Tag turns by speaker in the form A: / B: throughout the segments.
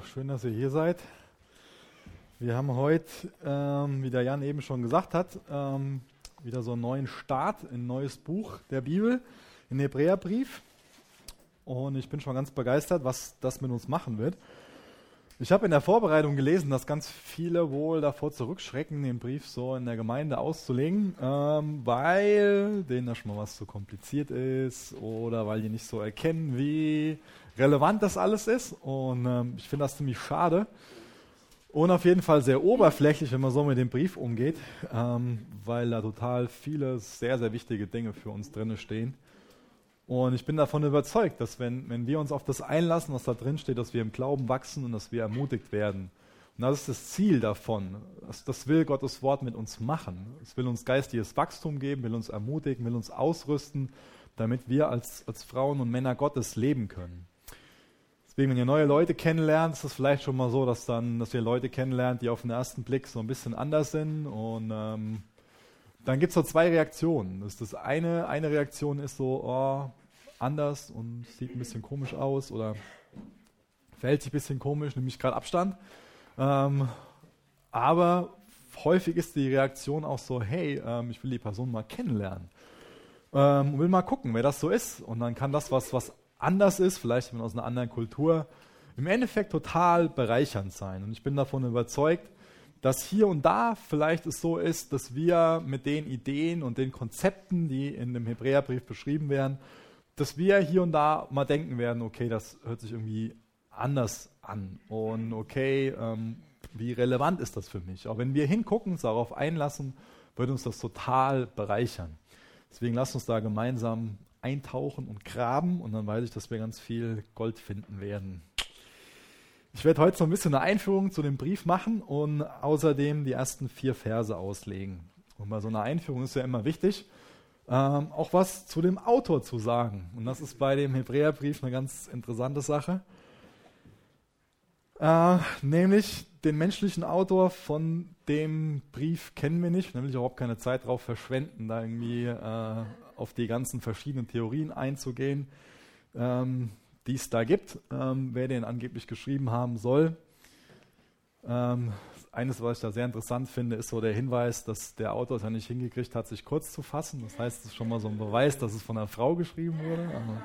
A: Schön, dass ihr hier seid. Wir haben heute, ähm, wie der Jan eben schon gesagt hat, ähm, wieder so einen neuen Start, ein neues Buch der Bibel, den Hebräerbrief. Und ich bin schon ganz begeistert, was das mit uns machen wird. Ich habe in der Vorbereitung gelesen, dass ganz viele wohl davor zurückschrecken, den Brief so in der Gemeinde auszulegen, ähm, weil denen da schon mal was zu kompliziert ist oder weil die nicht so erkennen, wie relevant das alles ist. Und ähm, ich finde das ziemlich schade. Und auf jeden Fall sehr oberflächlich, wenn man so mit dem Brief umgeht, ähm, weil da total viele sehr, sehr wichtige Dinge für uns drin stehen. Und ich bin davon überzeugt, dass wenn, wenn wir uns auf das einlassen, was da drin steht, dass wir im Glauben wachsen und dass wir ermutigt werden. Und das ist das Ziel davon. Das, das will Gottes Wort mit uns machen. Es will uns geistiges Wachstum geben, will uns ermutigen, will uns ausrüsten, damit wir als, als Frauen und Männer Gottes leben können. Deswegen, wenn ihr neue Leute kennenlernt, ist es vielleicht schon mal so, dass, dann, dass ihr Leute kennenlernt, die auf den ersten Blick so ein bisschen anders sind. Und ähm, dann gibt es so zwei Reaktionen. Das, das eine, eine Reaktion ist so, oh, anders und sieht ein bisschen komisch aus oder verhält sich ein bisschen komisch, nämlich gerade Abstand. Ähm, aber häufig ist die Reaktion auch so, hey, ähm, ich will die Person mal kennenlernen. Ähm, will mal gucken, wer das so ist. Und dann kann das, was, was anders ist, vielleicht aus einer anderen Kultur, im Endeffekt total bereichernd sein. Und ich bin davon überzeugt, dass hier und da vielleicht es so ist, dass wir mit den Ideen und den Konzepten, die in dem Hebräerbrief beschrieben werden, dass wir hier und da mal denken werden, okay, das hört sich irgendwie anders an und okay, ähm, wie relevant ist das für mich? Auch wenn wir hingucken, uns darauf einlassen, wird uns das total bereichern. Deswegen lasst uns da gemeinsam eintauchen und graben und dann weiß ich, dass wir ganz viel Gold finden werden. Ich werde heute so ein bisschen eine Einführung zu dem Brief machen und außerdem die ersten vier Verse auslegen. Und bei so einer Einführung ist ja immer wichtig, ähm, auch was zu dem Autor zu sagen. Und das ist bei dem Hebräerbrief eine ganz interessante Sache. Äh, nämlich den menschlichen Autor von dem Brief kennen wir nicht, nämlich überhaupt keine Zeit darauf verschwenden, da irgendwie äh, auf die ganzen verschiedenen Theorien einzugehen, ähm, die es da gibt, ähm, wer den angeblich geschrieben haben soll. Ähm, eines, was ich da sehr interessant finde, ist so der Hinweis, dass der Autor es ja nicht hingekriegt hat, sich kurz zu fassen. Das heißt, es ist schon mal so ein Beweis, dass es von einer Frau geschrieben wurde. Aber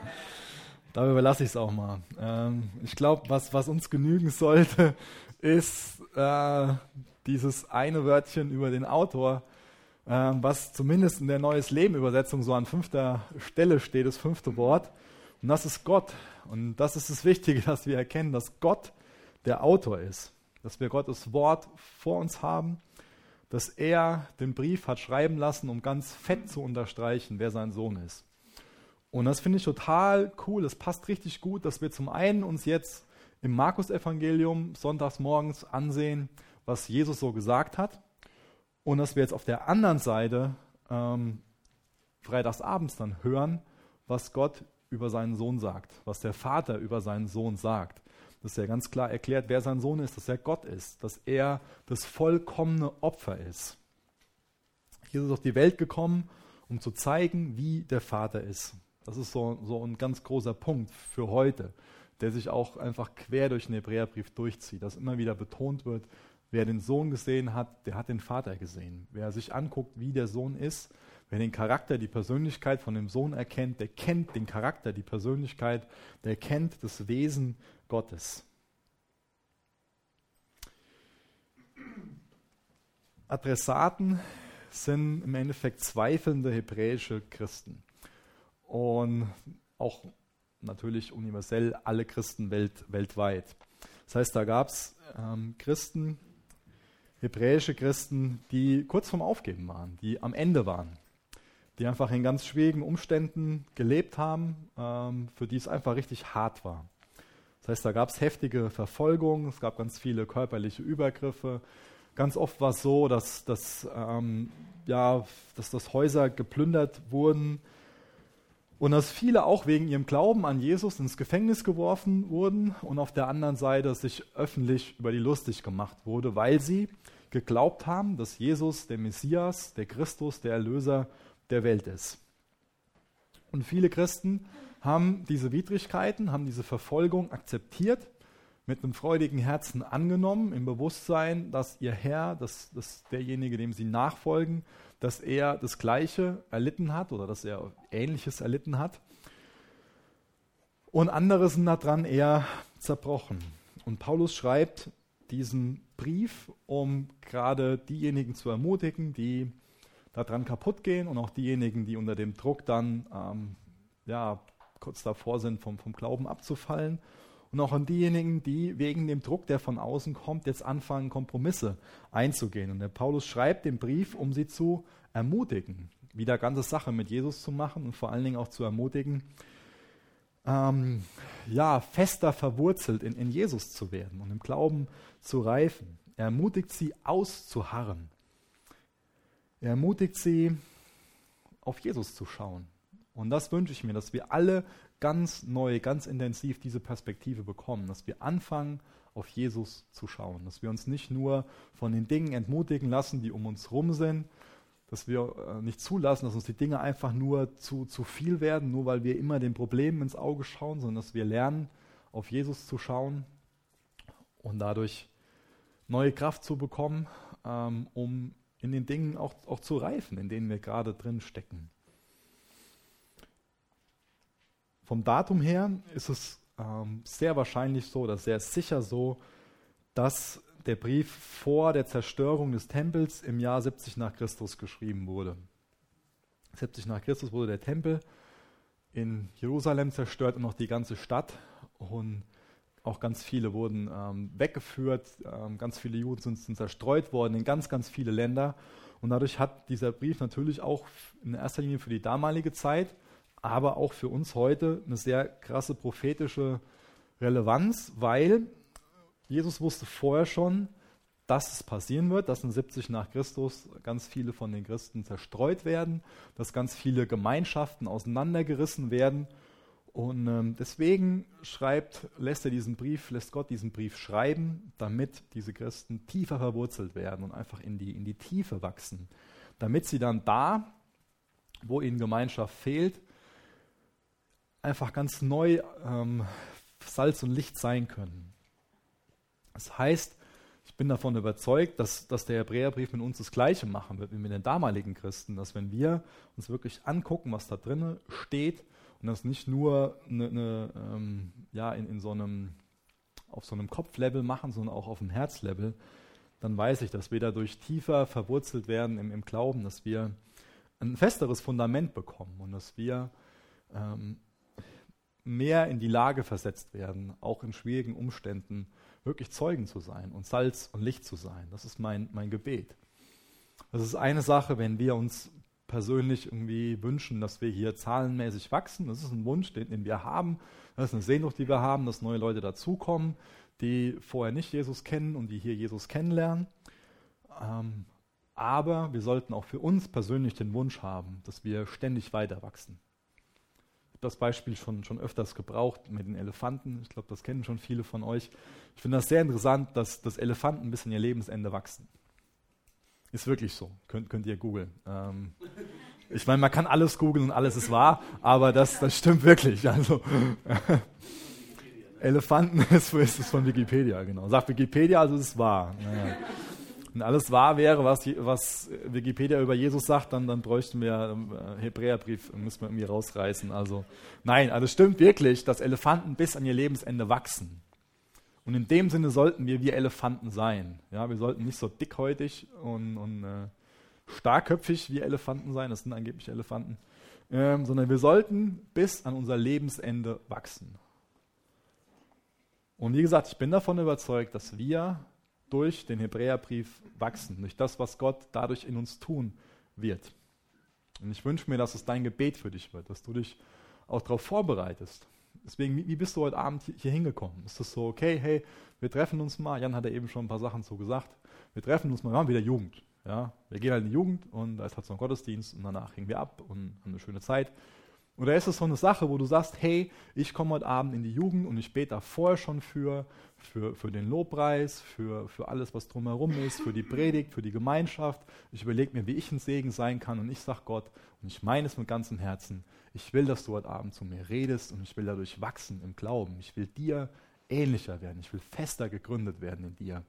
A: dabei überlasse ich es auch mal. Ähm, ich glaube, was, was uns genügen sollte, ist äh, dieses eine Wörtchen über den Autor, ähm, was zumindest in der Neues Leben Übersetzung so an fünfter Stelle steht, das fünfte Wort. Und das ist Gott. Und das ist das Wichtige, dass wir erkennen, dass Gott der Autor ist. Dass wir Gottes Wort vor uns haben, dass er den Brief hat schreiben lassen, um ganz fett zu unterstreichen, wer sein Sohn ist. Und das finde ich total cool. Es passt richtig gut, dass wir zum einen uns jetzt im Markus-Evangelium sonntags morgens ansehen, was Jesus so gesagt hat und dass wir jetzt auf der anderen Seite ähm, freitagsabends dann hören, was Gott über seinen Sohn sagt, was der Vater über seinen Sohn sagt. Dass er ganz klar erklärt, wer sein Sohn ist, dass er Gott ist, dass er das vollkommene Opfer ist. Jesus ist auf die Welt gekommen, um zu zeigen, wie der Vater ist. Das ist so, so ein ganz großer Punkt für heute, der sich auch einfach quer durch den Hebräerbrief durchzieht, dass immer wieder betont wird, Wer den Sohn gesehen hat, der hat den Vater gesehen. Wer sich anguckt, wie der Sohn ist, wer den Charakter, die Persönlichkeit von dem Sohn erkennt, der kennt den Charakter, die Persönlichkeit, der kennt das Wesen Gottes. Adressaten sind im Endeffekt zweifelnde hebräische Christen. Und auch natürlich universell alle Christen welt, weltweit. Das heißt, da gab es ähm, Christen, hebräische Christen, die kurz vorm Aufgeben waren, die am Ende waren, die einfach in ganz schwierigen Umständen gelebt haben, ähm, für die es einfach richtig hart war. Das heißt, da gab es heftige Verfolgung, es gab ganz viele körperliche Übergriffe. Ganz oft war es so, dass, dass, ähm, ja, dass das Häuser geplündert wurden und dass viele auch wegen ihrem Glauben an Jesus ins Gefängnis geworfen wurden und auf der anderen Seite sich öffentlich über die lustig gemacht wurde, weil sie geglaubt haben, dass Jesus der Messias, der Christus, der Erlöser der Welt ist. Und viele Christen haben diese Widrigkeiten, haben diese Verfolgung akzeptiert, mit einem freudigen Herzen angenommen, im Bewusstsein, dass ihr Herr, dass, dass derjenige, dem sie nachfolgen, dass er das Gleiche erlitten hat oder dass er Ähnliches erlitten hat. Und andere sind daran eher zerbrochen. Und Paulus schreibt diesen Brief, um gerade diejenigen zu ermutigen, die daran kaputt gehen und auch diejenigen, die unter dem Druck dann ähm, ja, kurz davor sind, vom, vom Glauben abzufallen. Und auch an diejenigen, die wegen dem Druck, der von außen kommt, jetzt anfangen, Kompromisse einzugehen. Und der Paulus schreibt den Brief, um sie zu ermutigen, wieder ganze Sache mit Jesus zu machen und vor allen Dingen auch zu ermutigen, ähm, ja, fester verwurzelt in, in Jesus zu werden und im Glauben zu reifen. Er ermutigt sie auszuharren. Er ermutigt sie, auf Jesus zu schauen. Und das wünsche ich mir, dass wir alle ganz neu, ganz intensiv diese Perspektive bekommen, dass wir anfangen, auf Jesus zu schauen, dass wir uns nicht nur von den Dingen entmutigen lassen, die um uns rum sind, dass wir äh, nicht zulassen, dass uns die Dinge einfach nur zu, zu viel werden, nur weil wir immer den Problemen ins Auge schauen, sondern dass wir lernen, auf Jesus zu schauen und dadurch neue Kraft zu bekommen, ähm, um in den Dingen auch, auch zu reifen, in denen wir gerade drin stecken. Vom Datum her ist es ähm, sehr wahrscheinlich so oder sehr sicher so, dass der Brief vor der Zerstörung des Tempels im Jahr 70 nach Christus geschrieben wurde. 70 nach Christus wurde der Tempel in Jerusalem zerstört und auch die ganze Stadt. Und auch ganz viele wurden ähm, weggeführt, ähm, ganz viele Juden sind, sind, zerstreut worden in ganz, ganz viele Länder. Und dadurch hat dieser Brief natürlich auch in erster Linie für die damalige Zeit, aber auch für uns heute eine sehr krasse prophetische Relevanz, weil Jesus wusste vorher schon, dass es passieren wird, dass in 70 nach Christus ganz viele von den Christen zerstreut werden, dass ganz viele Gemeinschaften auseinandergerissen werden. Und ähm, deswegen schreibt, lässt er diesen Brief, lässt Gott diesen Brief schreiben, damit diese Christen tiefer verwurzelt werden und einfach in die, in die Tiefe wachsen. Damit sie dann da, wo ihnen Gemeinschaft fehlt, einfach ganz neu ähm, Salz und Licht sein können. Das heißt, ich bin davon überzeugt, dass, dass der Hebräerbrief mit uns das Gleiche machen wird wie mit den damaligen Christen, dass wenn wir uns wirklich angucken, was da drin steht und das nicht nur eine, eine, ähm, ja, in, in so einem, auf so einem Kopflevel machen, sondern auch auf dem Herzlevel, dann weiß ich, dass wir dadurch tiefer verwurzelt werden im, im Glauben, dass wir ein festeres Fundament bekommen und dass wir ähm, mehr in die Lage versetzt werden, auch in schwierigen Umständen wirklich Zeugen zu sein und Salz und Licht zu sein. Das ist mein, mein Gebet. Das ist eine Sache, wenn wir uns persönlich irgendwie wünschen, dass wir hier zahlenmäßig wachsen. Das ist ein Wunsch, den, den wir haben. Das ist eine Sehnsucht, die wir haben, dass neue Leute dazukommen, die vorher nicht Jesus kennen und die hier Jesus kennenlernen. Ähm, aber wir sollten auch für uns persönlich den Wunsch haben, dass wir ständig weiter wachsen das Beispiel schon, schon öfters gebraucht mit den Elefanten. Ich glaube, das kennen schon viele von euch. Ich finde das sehr interessant, dass, dass Elefanten bis in ihr Lebensende wachsen. Ist wirklich so. Könnt, könnt ihr googeln. Ähm, ich meine, man kann alles googeln und alles ist wahr, aber das, das stimmt wirklich. Also, Elefanten ist, ist, ist von Wikipedia, genau. Sagt Wikipedia, also ist es wahr. Naja wenn alles wahr wäre, was, was Wikipedia über Jesus sagt, dann, dann bräuchten wir äh, Hebräerbrief, müssen wir irgendwie rausreißen. Also nein, also es stimmt wirklich, dass Elefanten bis an ihr Lebensende wachsen. Und in dem Sinne sollten wir wie Elefanten sein. Ja, wir sollten nicht so dickhäutig und, und äh, starkköpfig wie Elefanten sein, das sind angeblich Elefanten, ähm, sondern wir sollten bis an unser Lebensende wachsen. Und wie gesagt, ich bin davon überzeugt, dass wir durch den Hebräerbrief wachsen, durch das, was Gott dadurch in uns tun wird. Und ich wünsche mir, dass es dein Gebet für dich wird, dass du dich auch darauf vorbereitest. Deswegen, wie bist du heute Abend hier hingekommen? Ist das so, okay, hey, wir treffen uns mal, Jan hat ja eben schon ein paar Sachen so gesagt, wir treffen uns mal, wir haben wieder Jugend. Ja? Wir gehen halt in die Jugend und da ist halt so ein Gottesdienst und danach hängen wir ab und haben eine schöne Zeit. Oder ist es so eine Sache, wo du sagst, hey, ich komme heute Abend in die Jugend und ich bete da vorher schon für, für, für den Lobpreis, für, für alles, was drumherum ist, für die Predigt, für die Gemeinschaft. Ich überlege mir, wie ich ein Segen sein kann und ich sage Gott, und ich meine es mit ganzem Herzen, ich will, dass du heute Abend zu mir redest und ich will dadurch wachsen im Glauben. Ich will dir ähnlicher werden. Ich will fester gegründet werden in dir.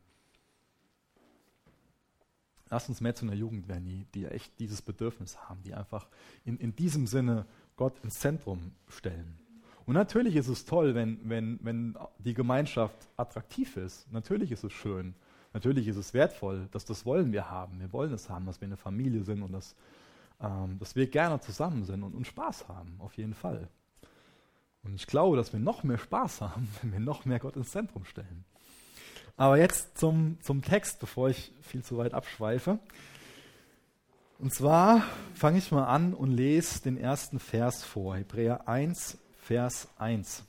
A: Lass uns mehr zu einer Jugend werden, die, die echt dieses Bedürfnis haben, die einfach in, in diesem Sinne Gott ins Zentrum stellen. Und natürlich ist es toll, wenn, wenn, wenn die Gemeinschaft attraktiv ist. Natürlich ist es schön. Natürlich ist es wertvoll, dass das wollen wir haben. Wir wollen es haben, dass wir eine Familie sind und dass, ähm, dass wir gerne zusammen sind und, und Spaß haben, auf jeden Fall. Und ich glaube, dass wir noch mehr Spaß haben, wenn wir noch mehr Gott ins Zentrum stellen. Aber jetzt zum, zum Text, bevor ich viel zu weit abschweife. Und zwar fange ich mal an und lese den ersten Vers vor, Hebräer 1, Vers 1.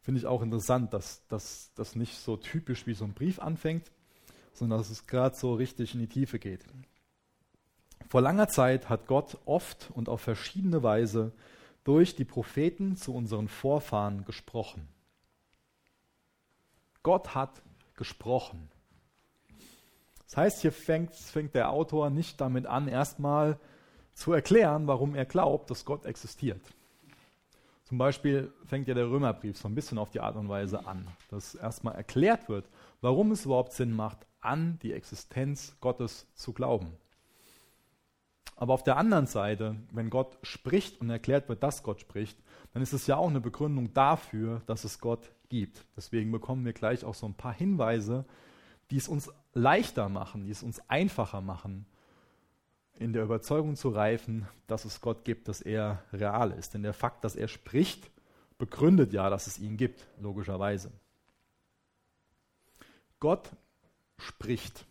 A: Finde ich auch interessant, dass das nicht so typisch wie so ein Brief anfängt, sondern dass es gerade so richtig in die Tiefe geht. Vor langer Zeit hat Gott oft und auf verschiedene Weise durch die Propheten zu unseren Vorfahren gesprochen. Gott hat gesprochen. Das heißt, hier fängt, fängt der Autor nicht damit an, erstmal zu erklären, warum er glaubt, dass Gott existiert. Zum Beispiel fängt ja der Römerbrief so ein bisschen auf die Art und Weise an, dass erstmal erklärt wird, warum es überhaupt Sinn macht, an die Existenz Gottes zu glauben. Aber auf der anderen Seite, wenn Gott spricht und erklärt wird, dass Gott spricht, dann ist es ja auch eine Begründung dafür, dass es Gott gibt. Deswegen bekommen wir gleich auch so ein paar Hinweise, die es uns leichter machen, die es uns einfacher machen, in der Überzeugung zu reifen, dass es Gott gibt, dass er real ist. Denn der Fakt, dass er spricht, begründet ja, dass es ihn gibt, logischerweise. Gott spricht.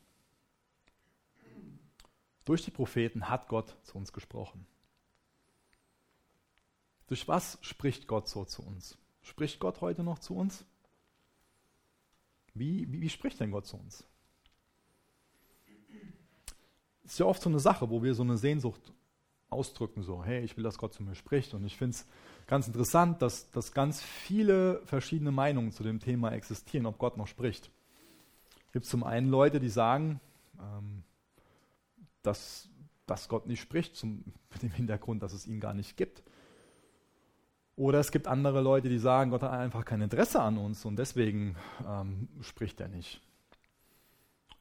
A: Durch die Propheten hat Gott zu uns gesprochen. Durch was spricht Gott so zu uns? Spricht Gott heute noch zu uns? Wie, wie, wie spricht denn Gott zu uns? ist ja oft so eine Sache, wo wir so eine Sehnsucht ausdrücken, so, hey, ich will, dass Gott zu mir spricht. Und ich finde es ganz interessant, dass, dass ganz viele verschiedene Meinungen zu dem Thema existieren, ob Gott noch spricht. Es gibt zum einen Leute, die sagen, ähm, dass, dass Gott nicht spricht, zum, mit dem Hintergrund, dass es ihn gar nicht gibt. Oder es gibt andere Leute, die sagen, Gott hat einfach kein Interesse an uns und deswegen ähm, spricht er nicht.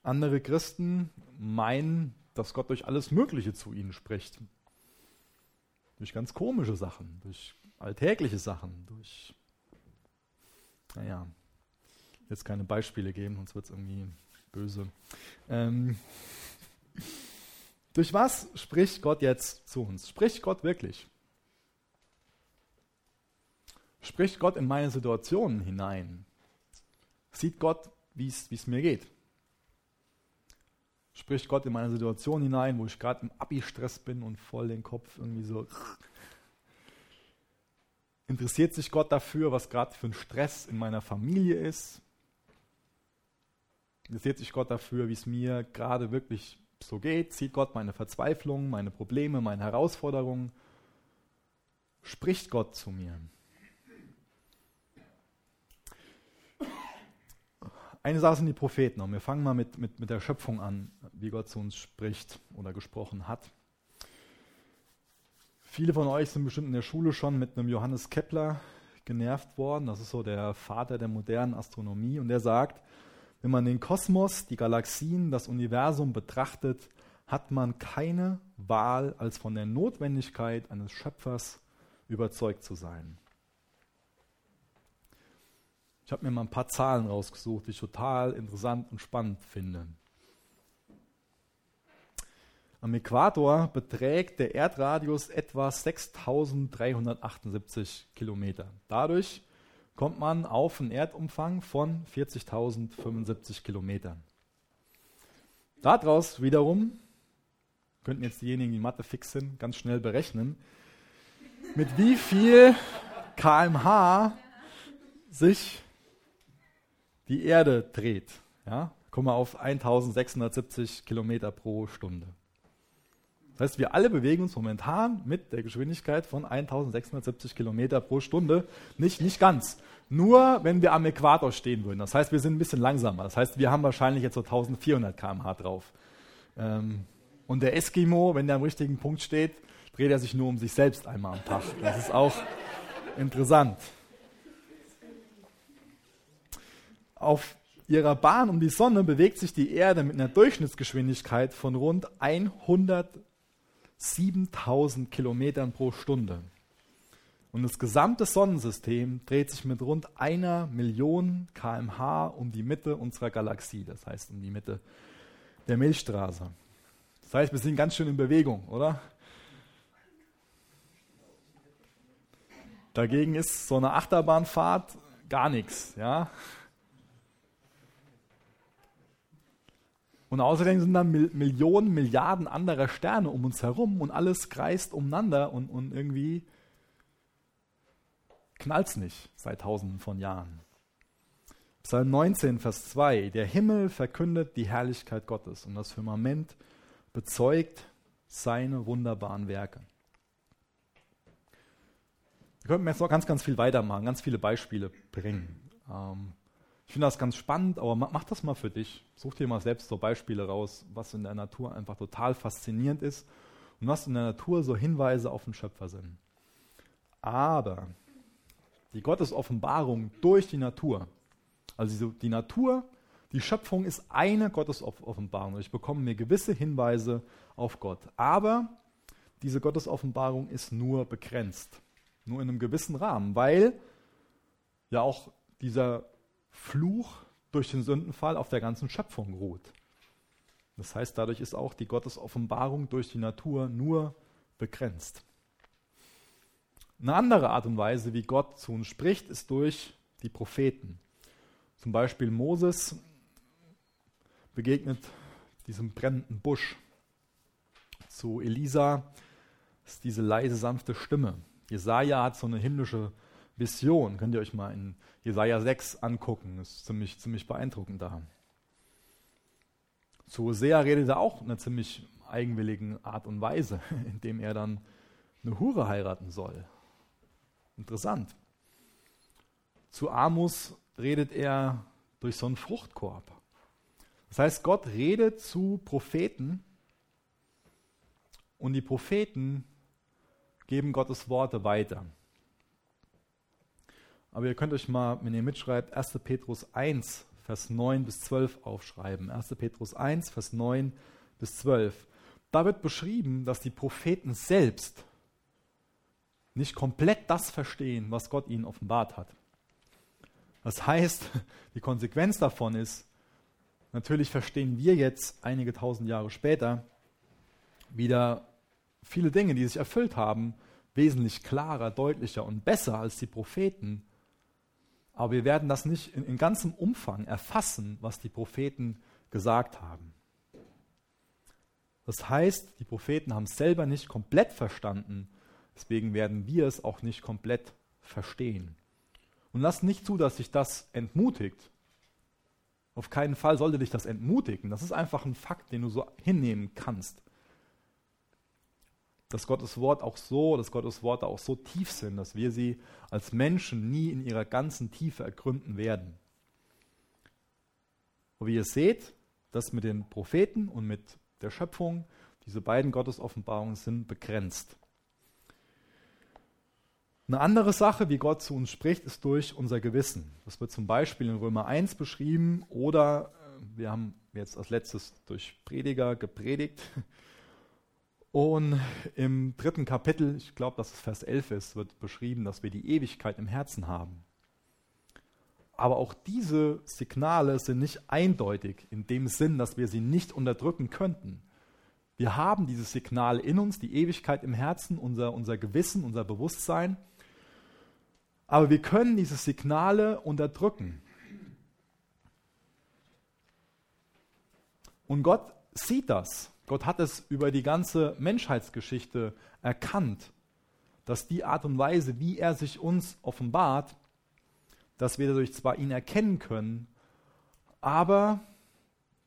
A: Andere Christen meinen, dass Gott durch alles Mögliche zu ihnen spricht. Durch ganz komische Sachen, durch alltägliche Sachen, durch, naja, jetzt keine Beispiele geben, sonst wird es irgendwie böse. Ähm, durch was spricht Gott jetzt zu uns? Spricht Gott wirklich? Spricht Gott in meine Situationen hinein? Sieht Gott, wie es mir geht? Spricht Gott in meine Situation hinein, wo ich gerade im Abi-Stress bin und voll den Kopf irgendwie so. Interessiert sich Gott dafür, was gerade für ein Stress in meiner Familie ist? Interessiert sich Gott dafür, wie es mir gerade wirklich so geht? Sieht Gott meine Verzweiflung, meine Probleme, meine Herausforderungen? Spricht Gott zu mir? Eine Sache sind die Propheten und wir fangen mal mit, mit, mit der Schöpfung an, wie Gott zu uns spricht oder gesprochen hat. Viele von euch sind bestimmt in der Schule schon mit einem Johannes Kepler genervt worden. Das ist so der Vater der modernen Astronomie. Und der sagt, wenn man den Kosmos, die Galaxien, das Universum betrachtet, hat man keine Wahl, als von der Notwendigkeit eines Schöpfers überzeugt zu sein. Ich habe mir mal ein paar Zahlen rausgesucht, die ich total interessant und spannend finde. Am Äquator beträgt der Erdradius etwa 6378 Kilometer. Dadurch kommt man auf einen Erdumfang von 40.075 Kilometern. Daraus wiederum könnten jetzt diejenigen, die Mathe fix sind, ganz schnell berechnen, mit wie viel kmh sich die Erde dreht. Ja, kommen wir auf 1670 Kilometer pro Stunde. Das heißt, wir alle bewegen uns momentan mit der Geschwindigkeit von 1670 Kilometer pro Stunde. Nicht, nicht ganz. Nur, wenn wir am Äquator stehen würden. Das heißt, wir sind ein bisschen langsamer. Das heißt, wir haben wahrscheinlich jetzt so 1400 km/h drauf. Ähm, und der Eskimo, wenn der am richtigen Punkt steht, dreht er sich nur um sich selbst einmal am Tag. Das ist auch interessant. Auf ihrer Bahn um die Sonne bewegt sich die Erde mit einer Durchschnittsgeschwindigkeit von rund 107.000 Kilometern pro Stunde. Und das gesamte Sonnensystem dreht sich mit rund einer Million kmh um die Mitte unserer Galaxie, das heißt um die Mitte der Milchstraße. Das heißt, wir sind ganz schön in Bewegung, oder? Dagegen ist so eine Achterbahnfahrt gar nichts, ja. Und außerdem sind da Millionen, Milliarden anderer Sterne um uns herum und alles kreist umeinander und, und irgendwie knallt es nicht seit tausenden von Jahren. Psalm 19, Vers 2. Der Himmel verkündet die Herrlichkeit Gottes und das Firmament bezeugt seine wunderbaren Werke. Wir könnten jetzt noch ganz, ganz viel weitermachen, ganz viele Beispiele bringen. Ähm, ich finde das ganz spannend, aber mach, das mal für dich. Such dir mal selbst so Beispiele raus, was in der Natur einfach total faszinierend ist und was in der Natur so Hinweise auf den Schöpfer sind. Aber die Gottesoffenbarung durch die Natur, also die Natur, die Schöpfung ist eine Gottesoffenbarung. Ich bekomme mir gewisse Hinweise auf Gott. Aber diese Gottesoffenbarung ist nur begrenzt. Nur in einem gewissen Rahmen, weil ja auch dieser Fluch durch den Sündenfall auf der ganzen Schöpfung ruht. Das heißt, dadurch ist auch die Gottesoffenbarung durch die Natur nur begrenzt. Eine andere Art und Weise, wie Gott zu uns spricht, ist durch die Propheten. Zum Beispiel Moses begegnet diesem brennenden Busch. Zu Elisa ist diese leise, sanfte Stimme. Jesaja hat so eine himmlische Vision. Könnt ihr euch mal in Jesaja 6 angucken. Ist ziemlich, ziemlich beeindruckend da. Zu Hosea redet er auch in einer ziemlich eigenwilligen Art und Weise, indem er dann eine Hure heiraten soll. Interessant. Zu Amos redet er durch so einen Fruchtkorb. Das heißt, Gott redet zu Propheten und die Propheten geben Gottes Worte weiter. Aber ihr könnt euch mal, wenn ihr mitschreibt, 1. Petrus 1, Vers 9 bis 12 aufschreiben. 1. Petrus 1, Vers 9 bis 12. Da wird beschrieben, dass die Propheten selbst nicht komplett das verstehen, was Gott ihnen offenbart hat. Das heißt, die Konsequenz davon ist, natürlich verstehen wir jetzt einige tausend Jahre später wieder viele Dinge, die sich erfüllt haben, wesentlich klarer, deutlicher und besser als die Propheten. Aber wir werden das nicht in, in ganzem Umfang erfassen, was die Propheten gesagt haben. Das heißt, die Propheten haben es selber nicht komplett verstanden, deswegen werden wir es auch nicht komplett verstehen. Und lass nicht zu, dass sich das entmutigt. Auf keinen Fall sollte dich das entmutigen. Das ist einfach ein Fakt, den du so hinnehmen kannst dass Gottes Wort auch so, dass Gottes Worte auch so tief sind, dass wir sie als Menschen nie in ihrer ganzen Tiefe ergründen werden. Und wie ihr seht, das mit den Propheten und mit der Schöpfung, diese beiden Gottesoffenbarungen sind begrenzt. Eine andere Sache, wie Gott zu uns spricht, ist durch unser Gewissen. Das wird zum Beispiel in Römer 1 beschrieben oder äh, wir haben jetzt als letztes durch Prediger gepredigt, und im dritten Kapitel, ich glaube, dass es Vers 11 ist, wird beschrieben, dass wir die Ewigkeit im Herzen haben. Aber auch diese Signale sind nicht eindeutig in dem Sinn, dass wir sie nicht unterdrücken könnten. Wir haben diese Signale in uns, die Ewigkeit im Herzen, unser, unser Gewissen, unser Bewusstsein. Aber wir können diese Signale unterdrücken. Und Gott sieht das. Gott hat es über die ganze Menschheitsgeschichte erkannt, dass die Art und Weise, wie er sich uns offenbart, dass wir dadurch zwar ihn erkennen können, aber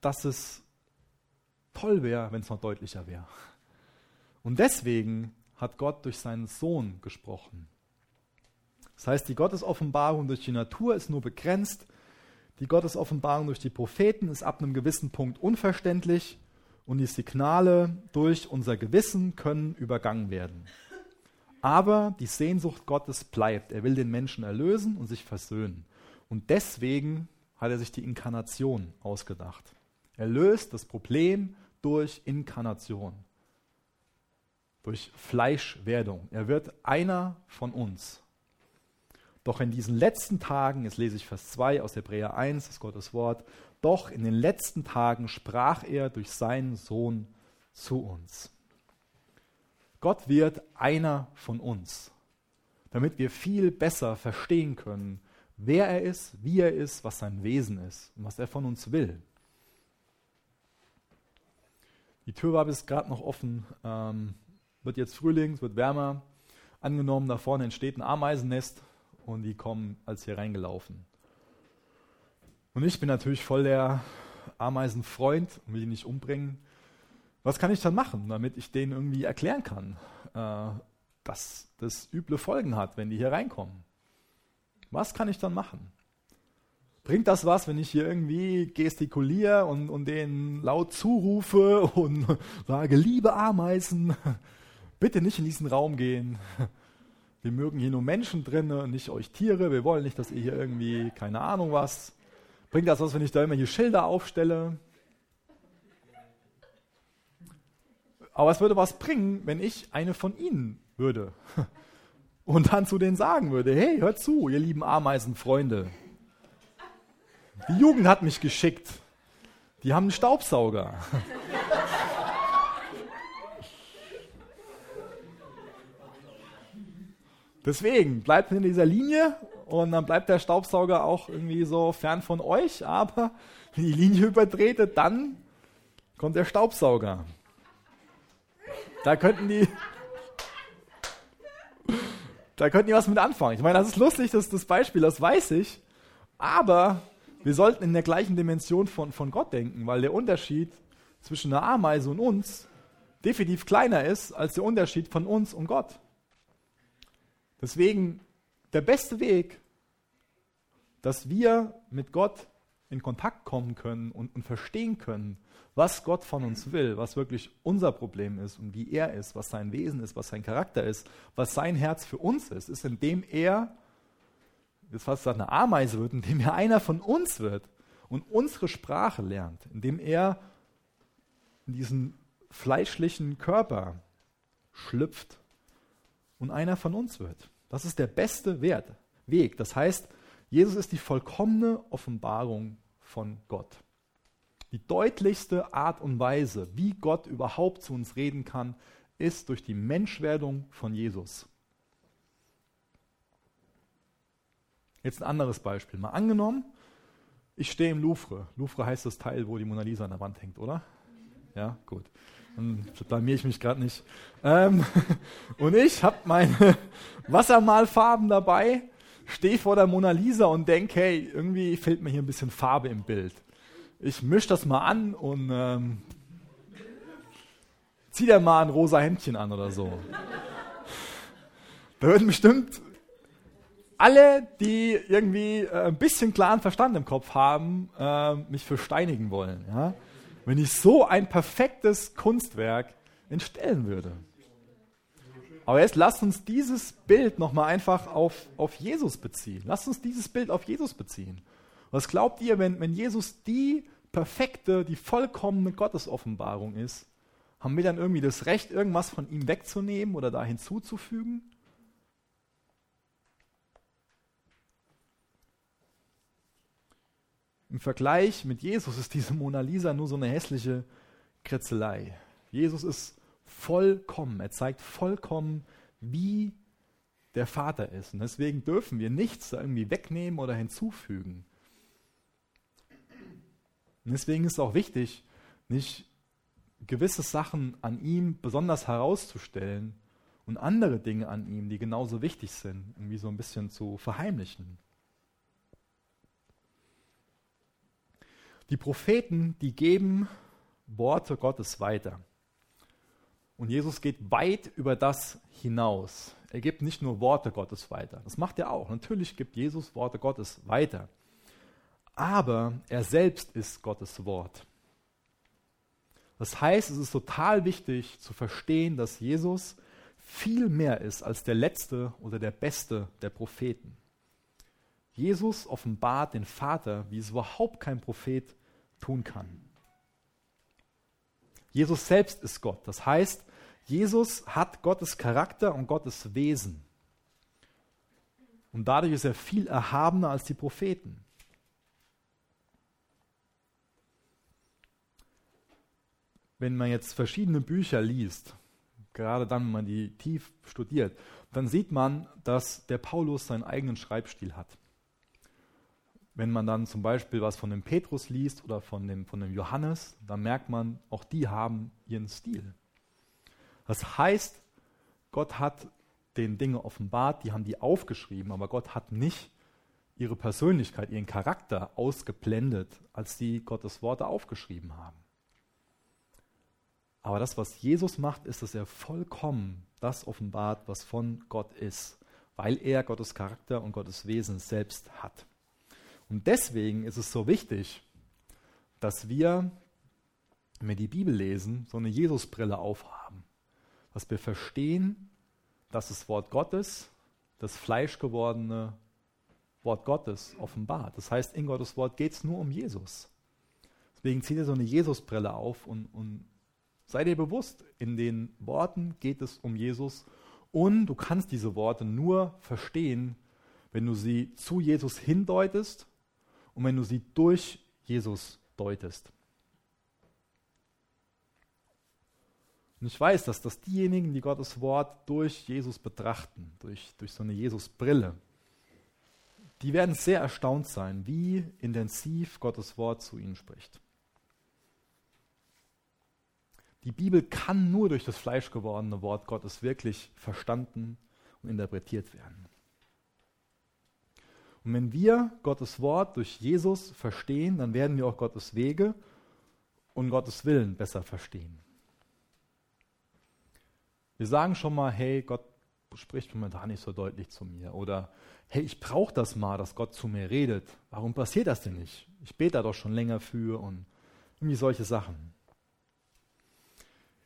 A: dass es toll wäre, wenn es noch deutlicher wäre. Und deswegen hat Gott durch seinen Sohn gesprochen. Das heißt, die Gottesoffenbarung durch die Natur ist nur begrenzt. Die Gottesoffenbarung durch die Propheten ist ab einem gewissen Punkt unverständlich und die Signale durch unser Gewissen können übergangen werden. Aber die Sehnsucht Gottes bleibt. Er will den Menschen erlösen und sich versöhnen. Und deswegen hat er sich die Inkarnation ausgedacht. Er löst das Problem durch Inkarnation, durch Fleischwerdung. Er wird einer von uns. Doch in diesen letzten Tagen, jetzt lese ich Vers 2 aus Hebräer 1, das Gottes Wort, doch in den letzten Tagen sprach er durch seinen Sohn zu uns. Gott wird einer von uns, damit wir viel besser verstehen können, wer er ist, wie er ist, was sein Wesen ist und was er von uns will. Die Tür war bis gerade noch offen, ähm, wird jetzt Frühling, es wird wärmer. Angenommen, da vorne entsteht ein Ameisennest und die kommen als hier reingelaufen. Und ich bin natürlich voll der Ameisenfreund und will die nicht umbringen. Was kann ich dann machen, damit ich denen irgendwie erklären kann, äh, dass das üble Folgen hat, wenn die hier reinkommen? Was kann ich dann machen? Bringt das was, wenn ich hier irgendwie gestikuliere und, und denen laut zurufe und sage, liebe Ameisen, bitte nicht in diesen Raum gehen. Wir mögen hier nur Menschen drin, nicht euch Tiere. Wir wollen nicht, dass ihr hier irgendwie, keine Ahnung was. Bringt das was, wenn ich da immer hier Schilder aufstelle? Aber es würde was bringen, wenn ich eine von ihnen würde und dann zu denen sagen würde, hey, hört zu, ihr lieben Ameisenfreunde. Die Jugend hat mich geschickt. Die haben einen Staubsauger. Deswegen bleibt in dieser Linie und dann bleibt der Staubsauger auch irgendwie so fern von euch, aber wenn die Linie übertretet, dann kommt der Staubsauger. Da könnten die da könnten die was mit anfangen. Ich meine, das ist lustig, das das Beispiel, das weiß ich, aber wir sollten in der gleichen Dimension von, von Gott denken, weil der Unterschied zwischen einer Ameise und uns definitiv kleiner ist als der Unterschied von uns und Gott. Deswegen der beste Weg, dass wir mit Gott in Kontakt kommen können und, und, verstehen können, was Gott von uns will, was wirklich unser Problem ist und wie er ist, was sein Wesen ist, was sein Charakter ist, was sein Herz für uns ist, ist, indem er jetzt fast gesagt, eine Ameise wird, indem er einer von uns wird und unsere Sprache lernt, indem er in diesen fleischlichen Körper schlüpft und einer von uns wird. Das ist der beste Wert, Weg. Das heißt, Jesus ist die vollkommene Offenbarung von Gott. Die deutlichste Art und Weise, wie Gott überhaupt zu uns reden kann, ist durch die Menschwerdung von Jesus. Jetzt ein anderes Beispiel. Mal angenommen, ich stehe im Louvre. Louvre heißt das Teil, wo die Mona Lisa an der Wand hängt, oder? Ja, gut. Dann blamier ich mich gerade nicht. Ähm, und ich habe meine Wassermalfarben dabei, stehe vor der Mona Lisa und denke, hey, irgendwie fehlt mir hier ein bisschen Farbe im Bild. Ich mische das mal an und ähm, zieh dir mal ein rosa Hemdchen an oder so. Da würden bestimmt alle, die irgendwie äh, ein bisschen klaren Verstand im Kopf haben, äh, mich für steinigen wollen. Ja? Wenn ich so ein perfektes Kunstwerk entstellen würde. Aber jetzt lasst uns dieses Bild nochmal einfach auf, auf Jesus beziehen. Lasst uns dieses Bild auf Jesus beziehen. Was glaubt ihr, wenn, wenn Jesus die perfekte, die vollkommene Gottesoffenbarung ist, haben wir dann irgendwie das Recht, irgendwas von ihm wegzunehmen oder da hinzuzufügen? Im Vergleich mit Jesus ist diese Mona Lisa nur so eine hässliche Kritzelei. Jesus ist vollkommen. Er zeigt vollkommen, wie der Vater ist. Und deswegen dürfen wir nichts irgendwie wegnehmen oder hinzufügen. Und deswegen ist es auch wichtig, nicht gewisse Sachen an ihm besonders herauszustellen und andere Dinge an ihm, die genauso wichtig sind, irgendwie so ein bisschen zu verheimlichen. Die Propheten, die geben Worte Gottes weiter. Und Jesus geht weit über das hinaus. Er gibt nicht nur Worte Gottes weiter. Das macht er auch. Natürlich gibt Jesus Worte Gottes weiter. Aber er selbst ist Gottes Wort. Das heißt, es ist total wichtig zu verstehen, dass Jesus viel mehr ist als der letzte oder der beste der Propheten. Jesus offenbart den Vater, wie es überhaupt kein Prophet tun kann. Jesus selbst ist Gott. Das heißt, Jesus hat Gottes Charakter und Gottes Wesen. Und dadurch ist er viel erhabener als die Propheten. Wenn man jetzt verschiedene Bücher liest, gerade dann, wenn man die tief studiert, dann sieht man, dass der Paulus seinen eigenen Schreibstil hat. Wenn man dann zum Beispiel was von dem Petrus liest oder von dem, von dem Johannes, dann merkt man, auch die haben ihren Stil. Das heißt, Gott hat den Dinge offenbart, die haben die aufgeschrieben, aber Gott hat nicht ihre Persönlichkeit, ihren Charakter ausgeblendet, als sie Gottes Worte aufgeschrieben haben. Aber das, was Jesus macht, ist, dass er vollkommen das offenbart, was von Gott ist, weil er Gottes Charakter und Gottes Wesen selbst hat. Und deswegen ist es so wichtig, dass wir, wenn wir die Bibel lesen, so eine Jesusbrille aufhaben. Dass wir verstehen, dass das Wort Gottes, das fleischgewordene Wort Gottes offenbart. Das heißt, in Gottes Wort geht es nur um Jesus. Deswegen zieht ihr so eine Jesusbrille auf und, und Sei dir bewusst, in den Worten geht es um Jesus und du kannst diese Worte nur verstehen, wenn du sie zu Jesus hindeutest und wenn du sie durch Jesus deutest. Und ich weiß, dass das diejenigen, die Gottes Wort durch Jesus betrachten, durch, durch so eine Jesus-Brille, die werden sehr erstaunt sein, wie intensiv Gottes Wort zu ihnen spricht. Die Bibel kann nur durch das fleischgewordene Wort Gottes wirklich verstanden und interpretiert werden. Und wenn wir Gottes Wort durch Jesus verstehen, dann werden wir auch Gottes Wege und Gottes Willen besser verstehen. Wir sagen schon mal, hey, Gott spricht momentan nicht so deutlich zu mir. Oder hey, ich brauche das mal, dass Gott zu mir redet. Warum passiert das denn nicht? Ich bete da doch schon länger für und irgendwie solche Sachen.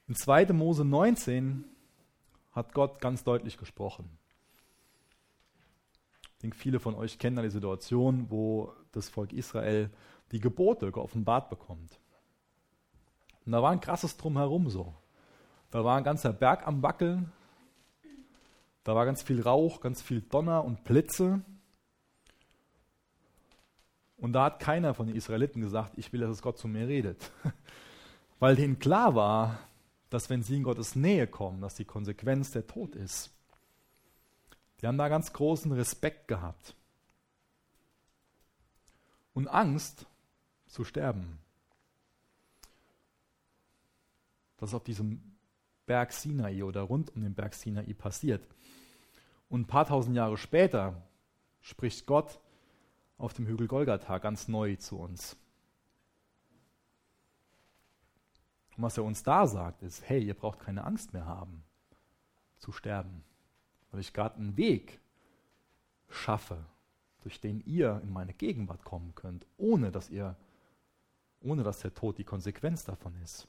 A: In 2. Mose 19 hat Gott ganz deutlich gesprochen. Ich denke, viele von euch kennen die Situation, wo das Volk Israel die Gebote geoffenbart bekommt. Und da war ein krasses Drumherum so. Da war ein ganzer Berg am Wackeln. Da war ganz viel Rauch, ganz viel Donner und Blitze. Und da hat keiner von den Israeliten gesagt, ich will, dass Gott zu mir redet. Weil denen klar war, dass wenn sie in Gottes Nähe kommen, dass die Konsequenz der Tod ist. Die haben da ganz großen Respekt gehabt. Und Angst zu sterben. Was auf diesem Berg Sinai oder rund um den Berg Sinai passiert. Und ein paar tausend Jahre später spricht Gott auf dem Hügel Golgatha ganz neu zu uns. Und was er uns da sagt, ist, hey, ihr braucht keine Angst mehr haben, zu sterben, weil ich gerade einen Weg schaffe, durch den ihr in meine Gegenwart kommen könnt, ohne dass ihr, ohne dass der Tod die Konsequenz davon ist.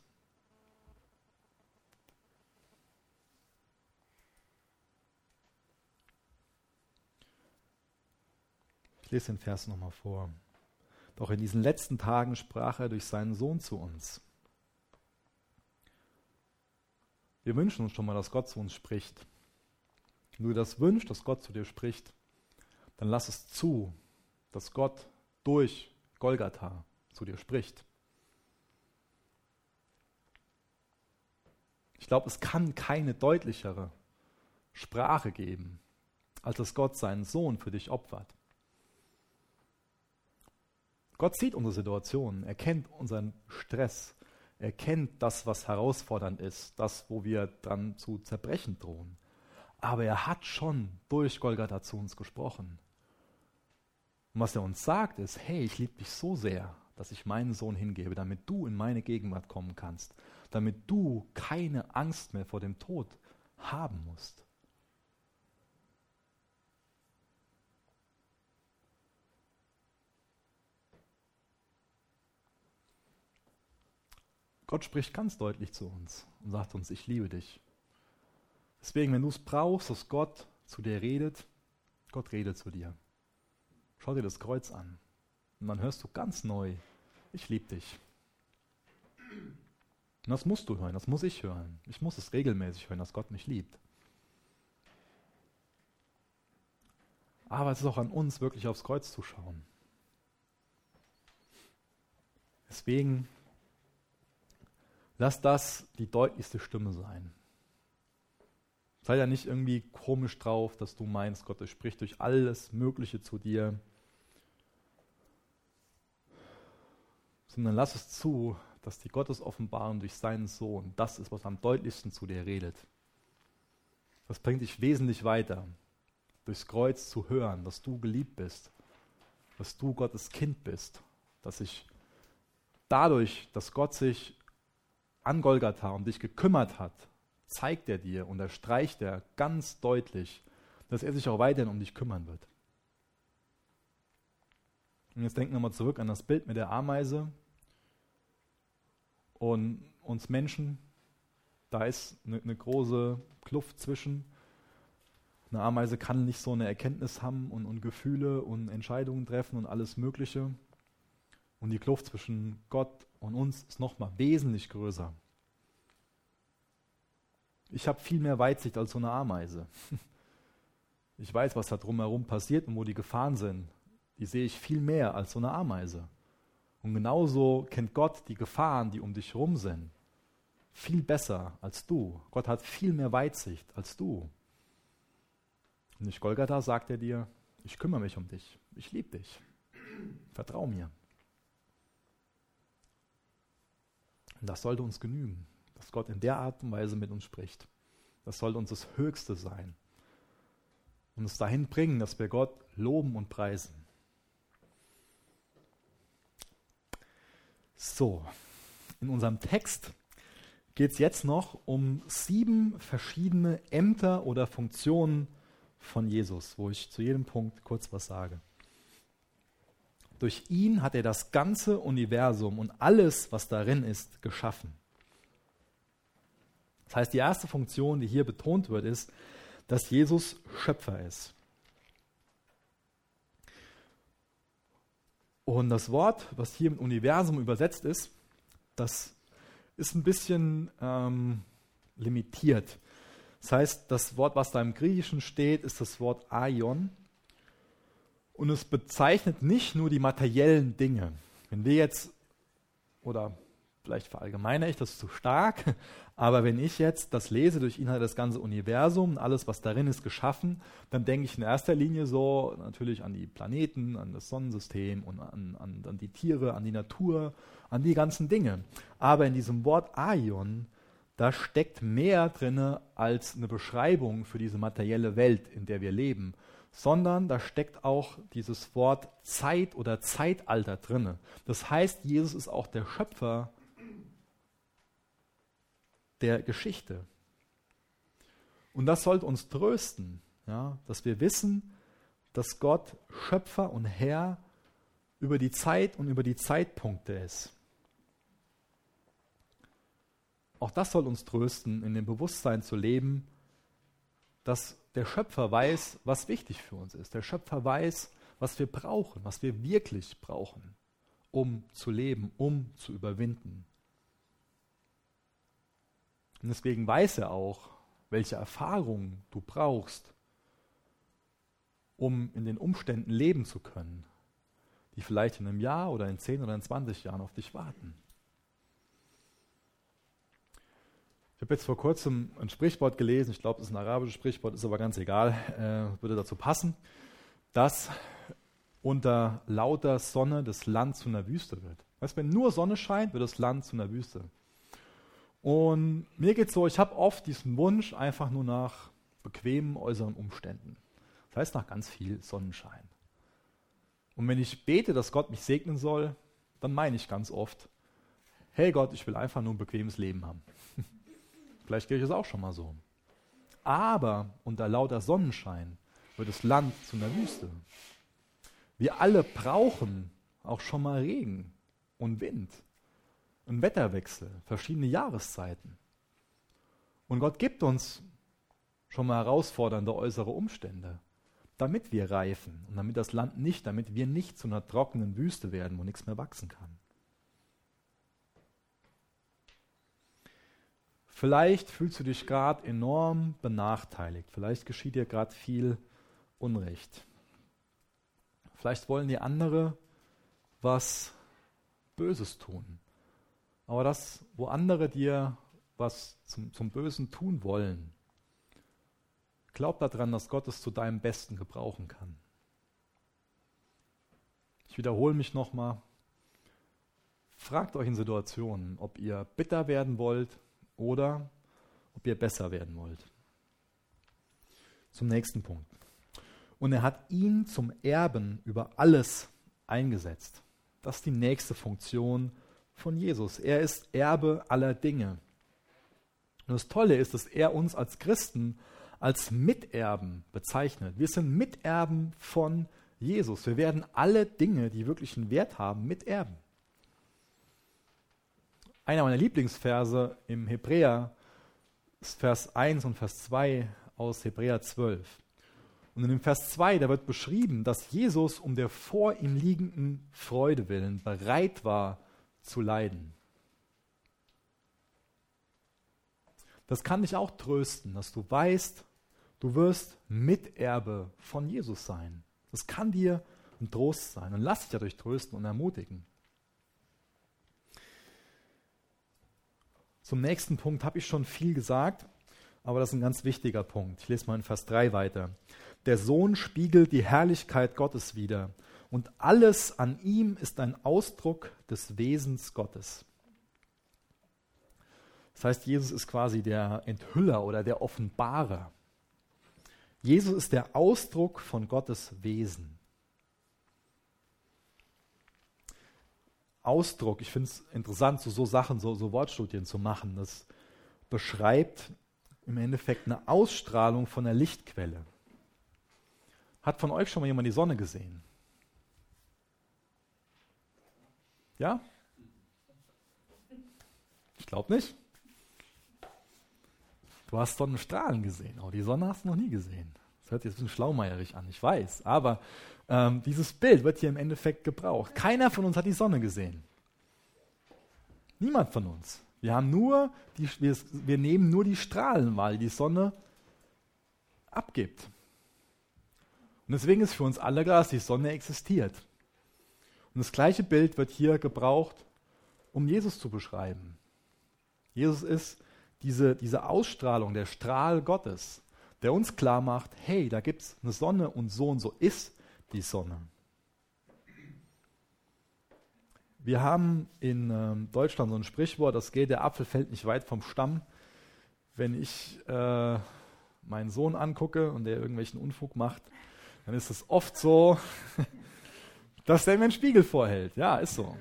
A: Ich lese den Vers nochmal vor. Doch in diesen letzten Tagen sprach er durch seinen Sohn zu uns. Wir wünschen uns schon mal, dass Gott zu uns spricht. Wenn du das wünschst, dass Gott zu dir spricht, dann lass es zu, dass Gott durch Golgatha zu dir spricht. Ich glaube, es kann keine deutlichere Sprache geben, als dass Gott seinen Sohn für dich opfert. Gott sieht unsere Situation, er kennt unseren Stress, er kennt das, was herausfordernd ist, das, wo wir dann zu zerbrechen drohen. Aber er hat schon durch Golgatha zu uns gesprochen. Und was er uns sagt, ist, hey, ich liebe dich so sehr, dass ich meinen Sohn hingebe, damit du in meine Gegenwart kommen kannst, damit du keine Angst mehr vor dem Tod haben musst. Gott spricht ganz deutlich zu uns und sagt uns, ich liebe dich. Deswegen, wenn du es brauchst, dass Gott zu dir redet, Gott redet zu dir. Schau dir das Kreuz an. Und dann hörst du ganz neu, ich liebe dich. Und das musst du hören, das muss ich hören. Ich muss es regelmäßig hören, dass Gott mich liebt. Aber es ist auch an uns, wirklich aufs Kreuz zu schauen. Deswegen lass das die deutlichste Stimme sein. Sei da nicht irgendwie komisch drauf, dass du meinst, Gott spricht durch alles Mögliche zu dir. Sondern lass es zu, dass die Gottesoffenbarung durch seinen Sohn das ist, was am deutlichsten zu dir redet. Das bringt dich wesentlich weiter, durchs Kreuz zu hören, dass du geliebt bist, dass du Gottes Kind bist, dass sich dadurch, dass Gott sich an Golgatha um dich gekümmert hat, zeigt er dir, unterstreicht er ganz deutlich, dass er sich auch weiterhin um dich kümmern wird. Und jetzt denken wir mal zurück an das Bild mit der Ameise und uns Menschen. Da ist eine, eine große Kluft zwischen. Eine Ameise kann nicht so eine Erkenntnis haben und, und Gefühle und Entscheidungen treffen und alles Mögliche. Und die Kluft zwischen Gott und uns ist nochmal wesentlich größer. Ich habe viel mehr Weitsicht als so eine Ameise. Ich weiß, was da drumherum passiert und wo die Gefahren sind. Die sehe ich viel mehr als so eine Ameise. Und genauso kennt Gott die Gefahren, die um dich herum sind, viel besser als du. Gott hat viel mehr Weitsicht als du. Und nicht Golgatha sagt er dir, ich kümmere mich um dich, ich liebe dich, vertrau mir. Und das sollte uns genügen, dass Gott in der Art und Weise mit uns spricht. Das sollte uns das Höchste sein. Und uns dahin bringen, dass wir Gott loben und preisen. So, in unserem Text geht es jetzt noch um sieben verschiedene Ämter oder Funktionen von Jesus, wo ich zu jedem Punkt kurz was sage. Durch ihn hat er das ganze Universum und alles, was darin ist, geschaffen. Das heißt, die erste Funktion, die hier betont wird, ist, dass Jesus Schöpfer ist. Und das Wort, was hier im Universum übersetzt ist, das ist ein bisschen ähm, limitiert. Das heißt, das Wort, was da im Griechischen steht, ist das Wort Aion. Und es bezeichnet nicht nur die materiellen Dinge. Wenn wir jetzt, oder vielleicht verallgemeine ich das zu stark, aber wenn ich jetzt das lese durch Inhalt das ganze Universum, alles, was darin ist, geschaffen, dann denke ich in erster Linie so natürlich an die Planeten, an das Sonnensystem und an, an, an die Tiere, an die Natur, an die ganzen Dinge. Aber in diesem Wort Aion, da steckt mehr drin als eine Beschreibung für diese materielle Welt, in der wir leben sondern da steckt auch dieses Wort Zeit oder Zeitalter drin. Das heißt, Jesus ist auch der Schöpfer der Geschichte. Und das sollte uns trösten, ja, dass wir wissen, dass Gott Schöpfer und Herr über die Zeit und über die Zeitpunkte ist. Auch das soll uns trösten, in dem Bewusstsein zu leben, dass der Schöpfer weiß, was wichtig für uns ist. Der Schöpfer weiß, was wir brauchen, was wir wirklich brauchen, um zu leben, um zu überwinden. Und deswegen weiß er auch, welche Erfahrungen du brauchst, um in den Umständen leben zu können, die vielleicht in einem Jahr oder in zehn oder in 20 Jahren auf dich warten. Ich habe jetzt vor kurzem ein Sprichwort gelesen, ich glaube, es ist ein arabisches Sprichwort, ist aber ganz egal, äh, würde dazu passen, dass unter lauter Sonne das Land zu einer Wüste wird. Weißt, wenn nur Sonne scheint, wird das Land zu einer Wüste. Und mir geht es so, ich habe oft diesen Wunsch einfach nur nach bequemen äußeren Umständen. Das heißt nach ganz viel Sonnenschein. Und wenn ich bete, dass Gott mich segnen soll, dann meine ich ganz oft, hey Gott, ich will einfach nur ein bequemes Leben haben. Vielleicht geht es auch schon mal so. Aber unter lauter Sonnenschein wird das Land zu einer Wüste. Wir alle brauchen auch schon mal Regen und Wind, einen Wetterwechsel, verschiedene Jahreszeiten. Und Gott gibt uns schon mal herausfordernde äußere Umstände, damit wir reifen und damit das Land nicht, damit wir nicht zu einer trockenen Wüste werden, wo nichts mehr wachsen kann. Vielleicht fühlst du dich gerade enorm benachteiligt. Vielleicht geschieht dir gerade viel Unrecht. Vielleicht wollen dir andere was Böses tun. Aber das, wo andere dir was zum, zum Bösen tun wollen, glaub daran, dass Gott es zu deinem Besten gebrauchen kann. Ich wiederhole mich nochmal. Fragt euch in Situationen, ob ihr bitter werden wollt oder ob ihr besser werden wollt. Zum nächsten Punkt. Und er hat ihn zum Erben über alles eingesetzt. Das ist die nächste Funktion von Jesus. Er ist Erbe aller Dinge. Und das Tolle ist, dass er uns als Christen als Miterben bezeichnet. Wir sind Miterben von Jesus. Wir werden alle Dinge, die wirklich einen Wert haben, miterben einer meiner Lieblingsverse im Hebräer ist Vers 1 und Vers 2 aus Hebräer 12. Und in dem Vers 2, da wird beschrieben, dass Jesus um der vor ihm liegenden Freude willen bereit war zu leiden. Das kann dich auch trösten, dass du weißt, du wirst Miterbe von Jesus sein. Das kann dir ein Trost sein. Und lass dich dadurch trösten und ermutigen. Zum nächsten Punkt habe ich schon viel gesagt, aber das ist ein ganz wichtiger Punkt. Ich lese mal in Vers 3 weiter. Der Sohn spiegelt die Herrlichkeit Gottes wider und alles an ihm ist ein Ausdruck des Wesens Gottes. Das heißt, Jesus ist quasi der Enthüller oder der Offenbarer. Jesus ist der Ausdruck von Gottes Wesen. Ausdruck, ich finde es interessant, so, so Sachen, so, so Wortstudien zu machen. Das beschreibt im Endeffekt eine Ausstrahlung von der Lichtquelle. Hat von euch schon mal jemand die Sonne gesehen? Ja? Ich glaube nicht. Du hast Sonnenstrahlen gesehen, aber die Sonne hast du noch nie gesehen. Das hört sich jetzt ein bisschen schlaumeierig an, ich weiß. Aber ähm, dieses Bild wird hier im Endeffekt gebraucht. Keiner von uns hat die Sonne gesehen. Niemand von uns. Wir haben nur die, wir, wir nehmen nur die Strahlen die die Sonne abgibt. Und deswegen ist für uns alle klar, dass die Sonne existiert. Und das gleiche Bild wird hier gebraucht, um Jesus zu beschreiben. Jesus ist diese, diese Ausstrahlung, der Strahl Gottes, der uns klar macht, hey, da gibt es eine Sonne und so und so ist die Sonne. Wir haben in ähm, Deutschland so ein Sprichwort, das geht, der Apfel fällt nicht weit vom Stamm. Wenn ich äh, meinen Sohn angucke und der irgendwelchen Unfug macht, dann ist es oft so, dass der mir einen Spiegel vorhält. Ja, ist so.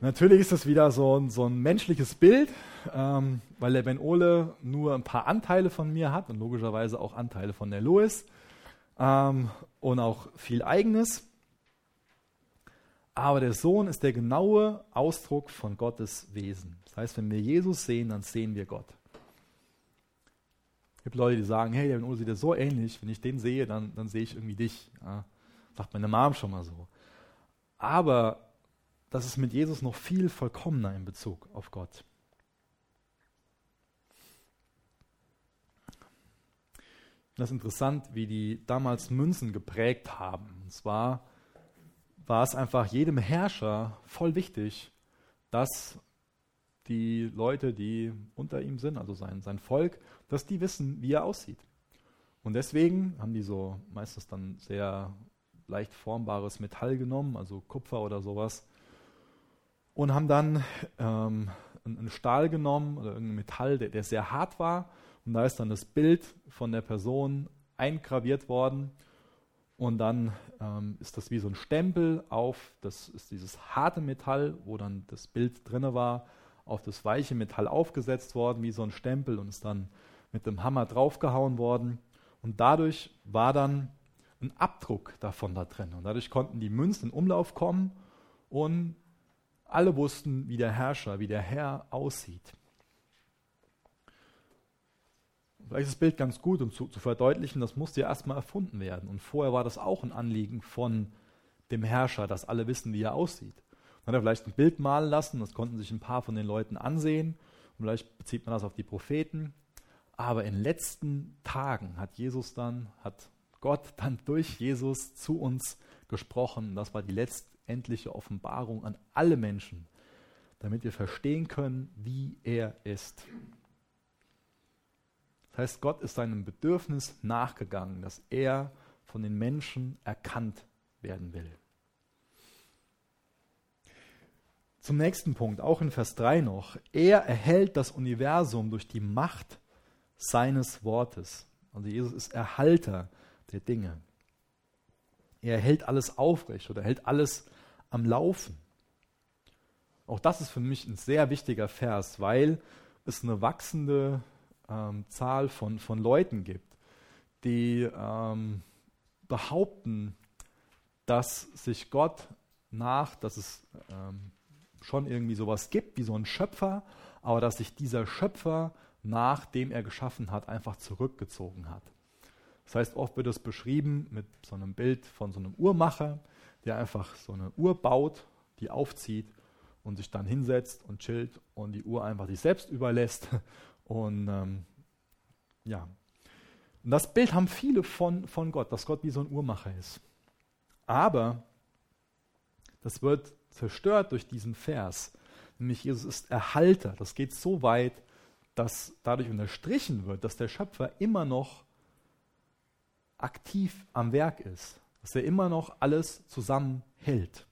A: Natürlich ist das wieder so ein, so ein menschliches Bild, ähm, weil der Ben Ole nur ein paar Anteile von mir hat und logischerweise auch Anteile von der Louis ähm, und auch viel Eigenes. Aber der Sohn ist der genaue Ausdruck von Gottes Wesen. Das heißt, wenn wir Jesus sehen, dann sehen wir Gott. Es gibt Leute, die sagen, hey, der Uno sieht ja so ähnlich, wenn ich den sehe, dann, dann sehe ich irgendwie dich. Ja, sagt meine Mom schon mal so. Aber das ist mit Jesus noch viel vollkommener in Bezug auf Gott. Das ist interessant, wie die damals Münzen geprägt haben. Und zwar war es einfach jedem Herrscher voll wichtig, dass die Leute, die unter ihm sind, also sein, sein Volk, dass die wissen, wie er aussieht. Und deswegen haben die so meistens dann sehr leicht formbares Metall genommen, also Kupfer oder sowas, und haben dann ähm, einen Stahl genommen oder irgendein Metall, der, der sehr hart war und da ist dann das Bild von der Person eingraviert worden. Und dann ähm, ist das wie so ein Stempel auf, das ist dieses harte Metall, wo dann das Bild drin war, auf das weiche Metall aufgesetzt worden, wie so ein Stempel und ist dann mit dem Hammer draufgehauen worden. Und dadurch war dann ein Abdruck davon da drin. Und dadurch konnten die Münzen in Umlauf kommen und alle wussten, wie der Herrscher, wie der Herr aussieht. vielleicht ist das Bild ganz gut, um zu, zu verdeutlichen, das musste ja erstmal erfunden werden. Und vorher war das auch ein Anliegen von dem Herrscher, dass alle wissen, wie er aussieht. Dann hat er vielleicht ein Bild malen lassen, das konnten sich ein paar von den Leuten ansehen. Und vielleicht bezieht man das auf die Propheten. Aber in den letzten Tagen hat Jesus dann, hat Gott dann durch Jesus zu uns gesprochen. Das war die letztendliche Offenbarung an alle Menschen, damit wir verstehen können, wie er ist. Das heißt, Gott ist seinem Bedürfnis nachgegangen, dass er von den Menschen erkannt werden will. Zum nächsten Punkt, auch in Vers 3 noch. Er erhält das Universum durch die Macht seines Wortes. Also Jesus ist Erhalter der Dinge. Er hält alles aufrecht oder hält alles am Laufen. Auch das ist für mich ein sehr wichtiger Vers, weil es eine wachsende ähm, Zahl von, von Leuten gibt, die ähm, behaupten, dass sich Gott nach, dass es ähm, schon irgendwie sowas gibt wie so ein Schöpfer, aber dass sich dieser Schöpfer, nachdem er geschaffen hat, einfach zurückgezogen hat. Das heißt, oft wird es beschrieben mit so einem Bild von so einem Uhrmacher, der einfach so eine Uhr baut, die aufzieht und sich dann hinsetzt und chillt und die Uhr einfach sich selbst überlässt. Und ähm, ja, und das Bild haben viele von, von Gott, dass Gott wie so ein Uhrmacher ist. Aber das wird zerstört durch diesen Vers, nämlich Jesus ist Erhalter. Das geht so weit, dass dadurch unterstrichen wird, dass der Schöpfer immer noch aktiv am Werk ist, dass er immer noch alles zusammenhält.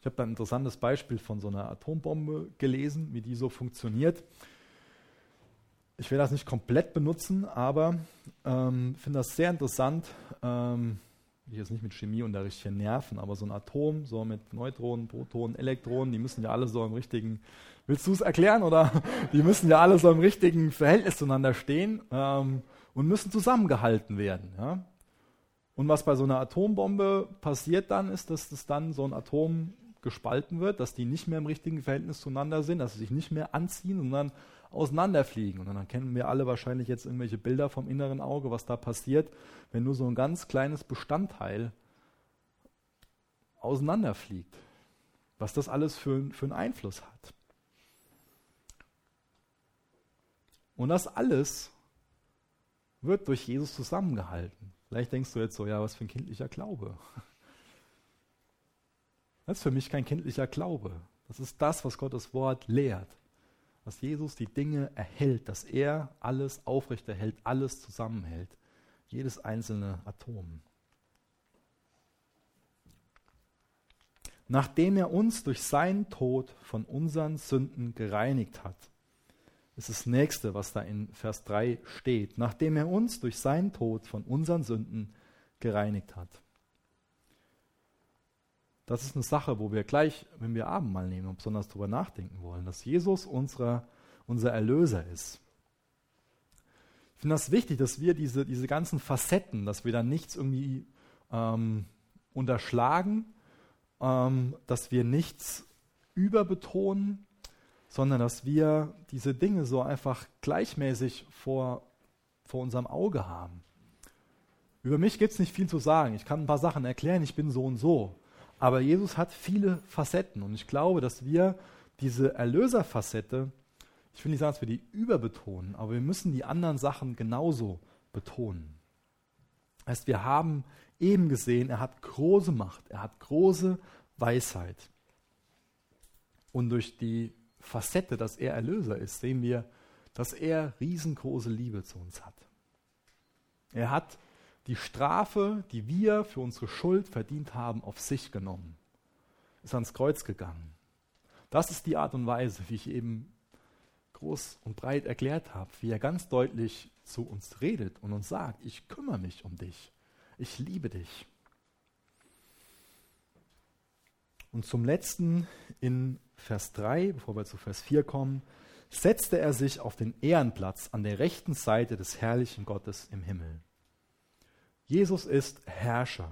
A: Ich habe da ein interessantes Beispiel von so einer Atombombe gelesen, wie die so funktioniert. Ich will das nicht komplett benutzen, aber ähm, finde das sehr interessant. Ähm, ich jetzt nicht mit Chemieunterricht hier nerven, aber so ein Atom, so mit Neutronen, Protonen, Elektronen, die müssen ja alle so im richtigen, willst du es erklären oder? Die müssen ja alle so im richtigen Verhältnis zueinander stehen ähm, und müssen zusammengehalten werden. Ja? Und was bei so einer Atombombe passiert dann, ist, dass das dann so ein Atom gespalten wird, dass die nicht mehr im richtigen Verhältnis zueinander sind, dass sie sich nicht mehr anziehen, sondern auseinanderfliegen. Und dann kennen wir alle wahrscheinlich jetzt irgendwelche Bilder vom inneren Auge, was da passiert, wenn nur so ein ganz kleines Bestandteil auseinanderfliegt. Was das alles für, für einen Einfluss hat. Und das alles wird durch Jesus zusammengehalten. Vielleicht denkst du jetzt so, ja, was für ein kindlicher Glaube. Das ist für mich kein kindlicher Glaube. Das ist das, was Gottes Wort lehrt dass Jesus die Dinge erhält, dass er alles aufrechterhält, alles zusammenhält, jedes einzelne Atom. Nachdem er uns durch seinen Tod von unseren Sünden gereinigt hat, ist das nächste, was da in Vers 3 steht, nachdem er uns durch seinen Tod von unseren Sünden gereinigt hat. Das ist eine Sache, wo wir gleich, wenn wir Abendmahl nehmen, besonders darüber nachdenken wollen, dass Jesus unserer, unser Erlöser ist. Ich finde das wichtig, dass wir diese, diese ganzen Facetten, dass wir da nichts irgendwie ähm, unterschlagen, ähm, dass wir nichts überbetonen, sondern dass wir diese Dinge so einfach gleichmäßig vor, vor unserem Auge haben. Über mich gibt es nicht viel zu sagen. Ich kann ein paar Sachen erklären, ich bin so und so. Aber Jesus hat viele Facetten und ich glaube, dass wir diese Erlöserfacette, ich will nicht sagen, dass wir die überbetonen, aber wir müssen die anderen Sachen genauso betonen. Heißt, wir haben eben gesehen, er hat große Macht, er hat große Weisheit. Und durch die Facette, dass er Erlöser ist, sehen wir, dass er riesengroße Liebe zu uns hat. Er hat die Strafe, die wir für unsere Schuld verdient haben, auf sich genommen. Ist ans Kreuz gegangen. Das ist die Art und Weise, wie ich eben groß und breit erklärt habe, wie er ganz deutlich zu uns redet und uns sagt, ich kümmere mich um dich. Ich liebe dich. Und zum letzten in Vers 3, bevor wir zu Vers 4 kommen, setzte er sich auf den Ehrenplatz an der rechten Seite des herrlichen Gottes im Himmel. Jesus ist Herrscher.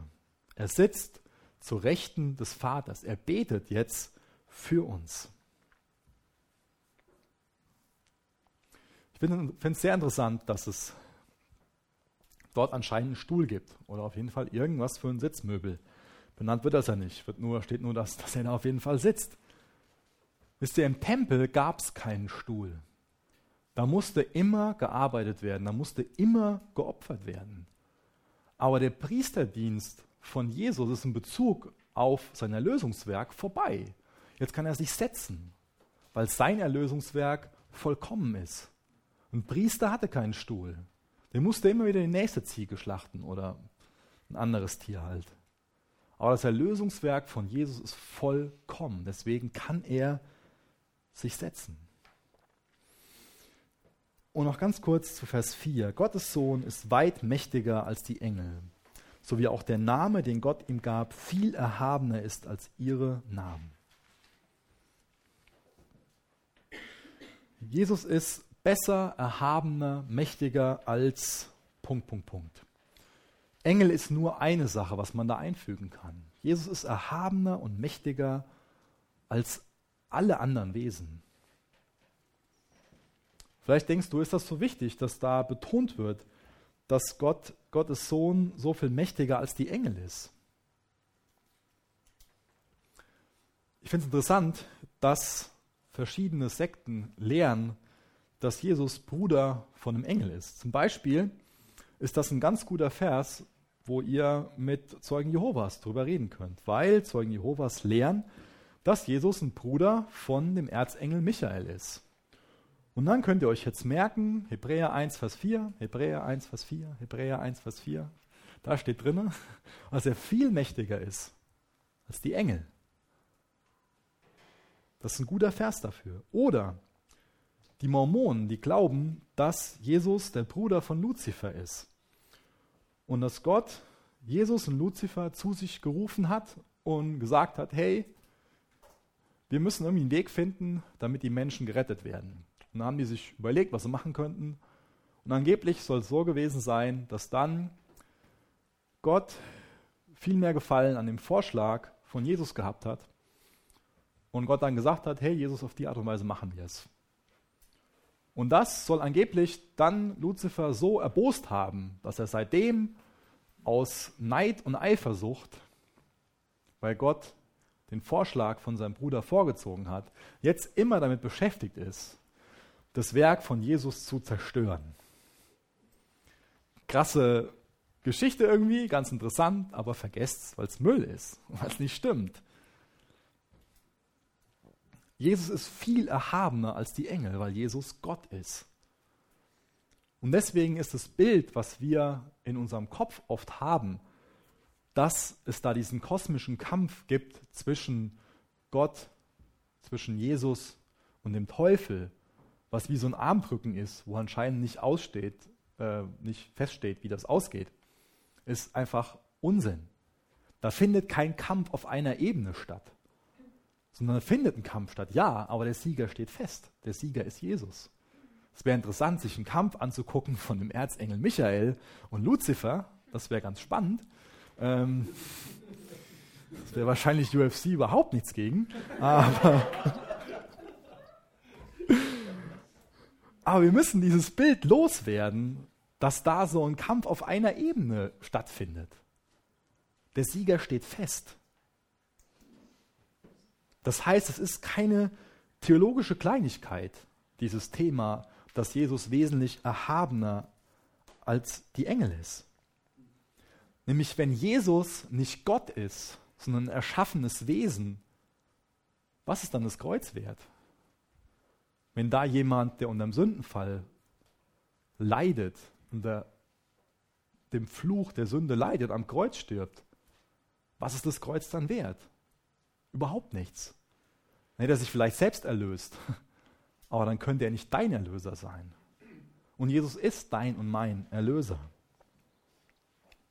A: Er sitzt zu Rechten des Vaters. Er betet jetzt für uns. Ich finde es sehr interessant, dass es dort anscheinend einen Stuhl gibt oder auf jeden Fall irgendwas für ein Sitzmöbel. Benannt wird das ja nicht, wird nur, steht nur, dass, dass er da auf jeden Fall sitzt. Wisst ihr, im Tempel gab es keinen Stuhl. Da musste immer gearbeitet werden, da musste immer geopfert werden. Aber der Priesterdienst von Jesus ist in Bezug auf sein Erlösungswerk vorbei. Jetzt kann er sich setzen, weil sein Erlösungswerk vollkommen ist. Ein Priester hatte keinen Stuhl. Der musste immer wieder die nächste Ziege schlachten oder ein anderes Tier halt. Aber das Erlösungswerk von Jesus ist vollkommen. Deswegen kann er sich setzen. Und noch ganz kurz zu Vers 4. Gottes Sohn ist weit mächtiger als die Engel, so wie auch der Name, den Gott ihm gab, viel erhabener ist als ihre Namen. Jesus ist besser, erhabener, mächtiger als Punkt, Punkt, Punkt. Engel ist nur eine Sache, was man da einfügen kann. Jesus ist erhabener und mächtiger als alle anderen Wesen. Vielleicht denkst du, ist das so wichtig, dass da betont wird, dass Gott, Gottes Sohn so viel mächtiger als die Engel ist. Ich finde es interessant, dass verschiedene Sekten lehren, dass Jesus Bruder von einem Engel ist. Zum Beispiel ist das ein ganz guter Vers, wo ihr mit Zeugen Jehovas drüber reden könnt, weil Zeugen Jehovas lehren, dass Jesus ein Bruder von dem Erzengel Michael ist. Und dann könnt ihr euch jetzt merken, Hebräer 1, Vers 4, Hebräer 1, Vers 4, Hebräer 1, Vers 4, da steht drin, dass er viel mächtiger ist als die Engel. Das ist ein guter Vers dafür. Oder die Mormonen, die glauben, dass Jesus der Bruder von Luzifer ist. Und dass Gott Jesus und Luzifer zu sich gerufen hat und gesagt hat, hey, wir müssen irgendwie einen Weg finden, damit die Menschen gerettet werden. Und dann haben die sich überlegt, was sie machen könnten. Und angeblich soll es so gewesen sein, dass dann Gott viel mehr Gefallen an dem Vorschlag von Jesus gehabt hat. Und Gott dann gesagt hat, hey Jesus, auf die Art und Weise machen wir es. Und das soll angeblich dann Luzifer so erbost haben, dass er seitdem aus Neid und Eifersucht, weil Gott den Vorschlag von seinem Bruder vorgezogen hat, jetzt immer damit beschäftigt ist, das Werk von Jesus zu zerstören. Krasse Geschichte irgendwie, ganz interessant, aber vergesst es, weil es Müll ist, weil es nicht stimmt. Jesus ist viel erhabener als die Engel, weil Jesus Gott ist. Und deswegen ist das Bild, was wir in unserem Kopf oft haben, dass es da diesen kosmischen Kampf gibt zwischen Gott, zwischen Jesus und dem Teufel, was wie so ein Armdrücken ist, wo anscheinend nicht aussteht, äh, nicht feststeht, wie das ausgeht, ist einfach Unsinn. Da findet kein Kampf auf einer Ebene statt, sondern findet ein Kampf statt. Ja, aber der Sieger steht fest. Der Sieger ist Jesus. Es wäre interessant, sich einen Kampf anzugucken von dem Erzengel Michael und Luzifer. Das wäre ganz spannend. Ähm, das wäre wahrscheinlich UFC überhaupt nichts gegen. Aber Aber wir müssen dieses Bild loswerden, dass da so ein Kampf auf einer Ebene stattfindet. Der Sieger steht fest. Das heißt, es ist keine theologische Kleinigkeit, dieses Thema, dass Jesus wesentlich erhabener als die Engel ist. Nämlich wenn Jesus nicht Gott ist, sondern ein erschaffenes Wesen, was ist dann das Kreuz wert? Wenn da jemand, der unter dem Sündenfall leidet, unter dem Fluch der Sünde leidet, am Kreuz stirbt, was ist das Kreuz dann wert? Überhaupt nichts. Dann hätte er sich vielleicht selbst erlöst, aber dann könnte er nicht dein Erlöser sein. Und Jesus ist dein und mein Erlöser.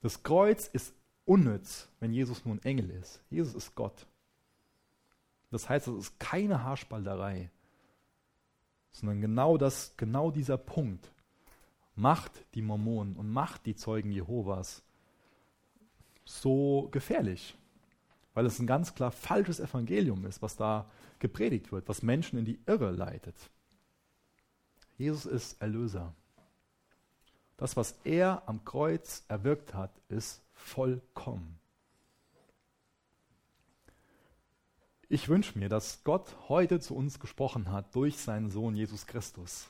A: Das Kreuz ist unnütz, wenn Jesus nur ein Engel ist. Jesus ist Gott. Das heißt, es ist keine Haarspalterei sondern genau das, genau dieser Punkt macht die Mormonen und macht die Zeugen Jehovas so gefährlich, weil es ein ganz klar falsches Evangelium ist, was da gepredigt wird, was Menschen in die Irre leitet. Jesus ist Erlöser. Das, was er am Kreuz erwirkt hat, ist vollkommen. Ich wünsche mir, dass Gott heute zu uns gesprochen hat durch seinen Sohn Jesus Christus.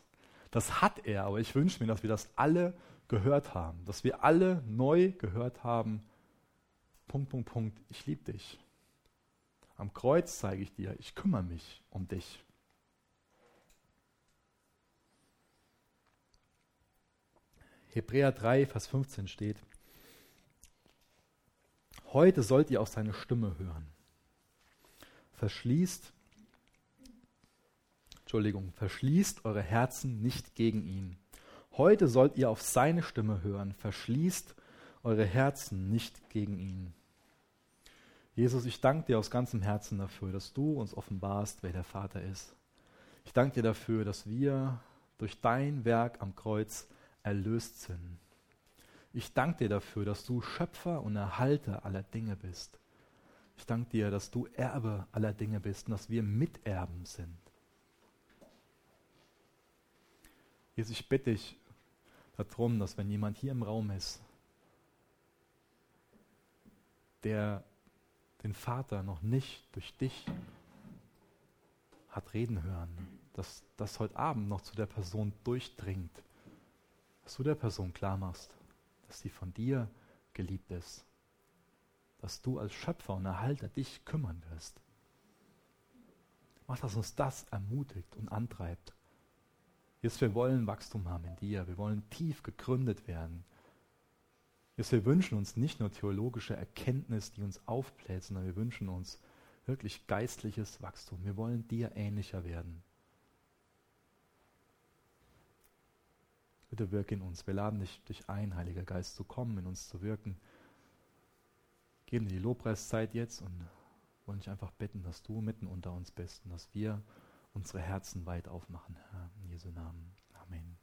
A: Das hat er, aber ich wünsche mir, dass wir das alle gehört haben, dass wir alle neu gehört haben. Punkt, Punkt, Punkt, ich liebe dich. Am Kreuz zeige ich dir, ich kümmere mich um dich. Hebräer 3, Vers 15 steht, Heute sollt ihr auf seine Stimme hören. Verschließt, Entschuldigung, verschließt eure Herzen nicht gegen ihn. Heute sollt ihr auf seine Stimme hören. Verschließt eure Herzen nicht gegen ihn. Jesus, ich danke dir aus ganzem Herzen dafür, dass du uns offenbarst, wer der Vater ist. Ich danke dir dafür, dass wir durch dein Werk am Kreuz erlöst sind. Ich danke dir dafür, dass du Schöpfer und Erhalter aller Dinge bist. Ich danke dir, dass du Erbe aller Dinge bist und dass wir Miterben sind. Jesus, ich bitte dich darum, dass wenn jemand hier im Raum ist, der den Vater noch nicht durch dich hat reden hören, dass das heute Abend noch zu der Person durchdringt, dass du der Person klar machst, dass sie von dir geliebt ist, dass du als Schöpfer und Erhalter dich kümmern wirst. Mach, dass uns das ermutigt und antreibt. Jesus, wir wollen Wachstum haben in dir, wir wollen tief gegründet werden. Jesus, wir wünschen uns nicht nur theologische Erkenntnis, die uns aufbläht, sondern wir wünschen uns wirklich geistliches Wachstum. Wir wollen dir ähnlicher werden. Bitte wirke in uns. Wir laden dich, dich ein, Heiliger Geist, zu kommen, in uns zu wirken. Geben dir die Lobpreiszeit jetzt und wollen dich einfach bitten, dass du mitten unter uns bist und dass wir unsere Herzen weit aufmachen, Herr, in Jesu Namen. Amen.